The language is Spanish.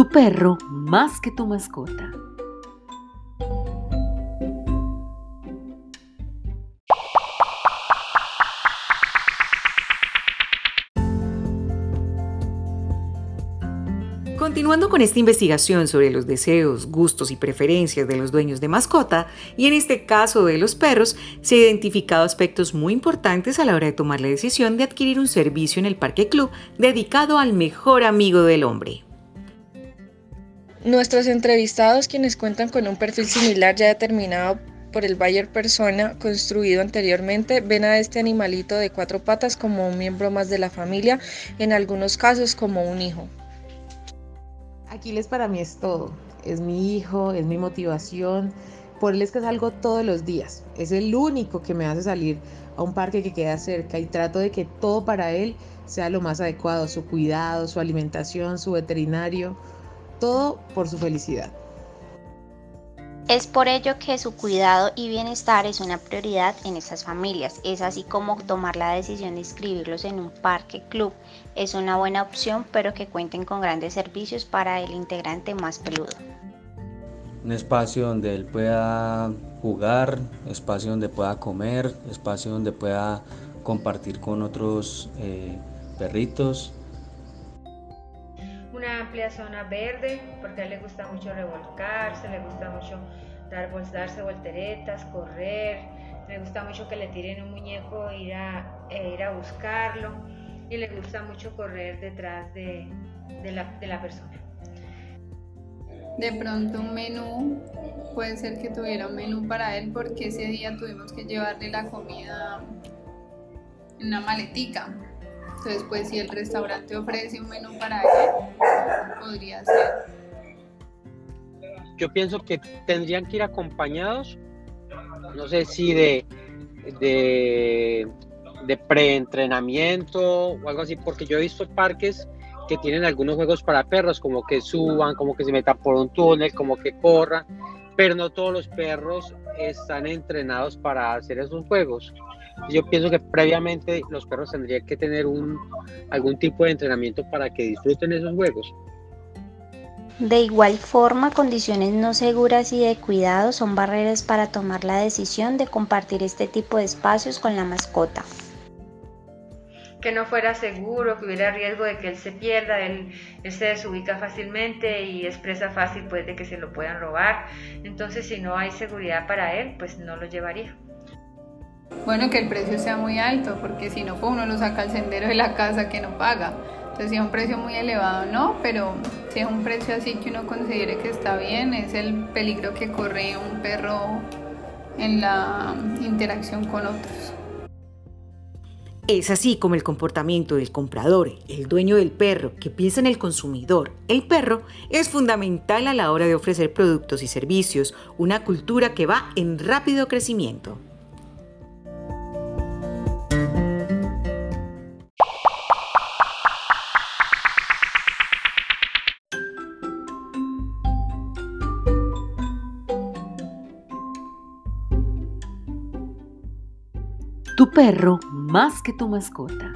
Tu perro más que tu mascota. Continuando con esta investigación sobre los deseos, gustos y preferencias de los dueños de mascota, y en este caso de los perros, se han identificado aspectos muy importantes a la hora de tomar la decisión de adquirir un servicio en el Parque Club dedicado al mejor amigo del hombre. Nuestros entrevistados, quienes cuentan con un perfil similar ya determinado por el Bayer persona construido anteriormente, ven a este animalito de cuatro patas como un miembro más de la familia, en algunos casos como un hijo. Aquiles para mí es todo, es mi hijo, es mi motivación, por él es que salgo todos los días, es el único que me hace salir a un parque que queda cerca y trato de que todo para él sea lo más adecuado, su cuidado, su alimentación, su veterinario todo por su felicidad. Es por ello que su cuidado y bienestar es una prioridad en estas familias. Es así como tomar la decisión de inscribirlos en un parque club. Es una buena opción, pero que cuenten con grandes servicios para el integrante más peludo. Un espacio donde él pueda jugar, espacio donde pueda comer, espacio donde pueda compartir con otros eh, perritos, amplia zona verde, porque a él le gusta mucho revolcarse, le gusta mucho dar, darse volteretas, correr, le gusta mucho que le tiren un muñeco ir a, e ir a buscarlo, y le gusta mucho correr detrás de, de, la, de la persona. De pronto un menú, puede ser que tuviera un menú para él porque ese día tuvimos que llevarle la comida en una maletica entonces, pues si el restaurante ofrece un menú para él, podría ser. Yo pienso que tendrían que ir acompañados, no sé si de, de, de preentrenamiento o algo así, porque yo he visto parques que tienen algunos juegos para perros, como que suban, como que se metan por un túnel, como que corran, pero no todos los perros están entrenados para hacer esos juegos. Yo pienso que previamente los perros tendrían que tener un, algún tipo de entrenamiento para que disfruten esos juegos. De igual forma, condiciones no seguras y de cuidado son barreras para tomar la decisión de compartir este tipo de espacios con la mascota. Que no fuera seguro, que hubiera riesgo de que él se pierda, él, él, se desubica fácilmente y es presa fácil pues, de que se lo puedan robar. Entonces, si no hay seguridad para él, pues no lo llevaría. Bueno, que el precio sea muy alto, porque si no, pues uno lo saca al sendero de la casa que no paga. Entonces, si es un precio muy elevado, no, pero si es un precio así que uno considere que está bien, es el peligro que corre un perro en la interacción con otros. Es así como el comportamiento del comprador, el dueño del perro, que piensa en el consumidor, el perro, es fundamental a la hora de ofrecer productos y servicios, una cultura que va en rápido crecimiento. Tu perro más que tu mascota.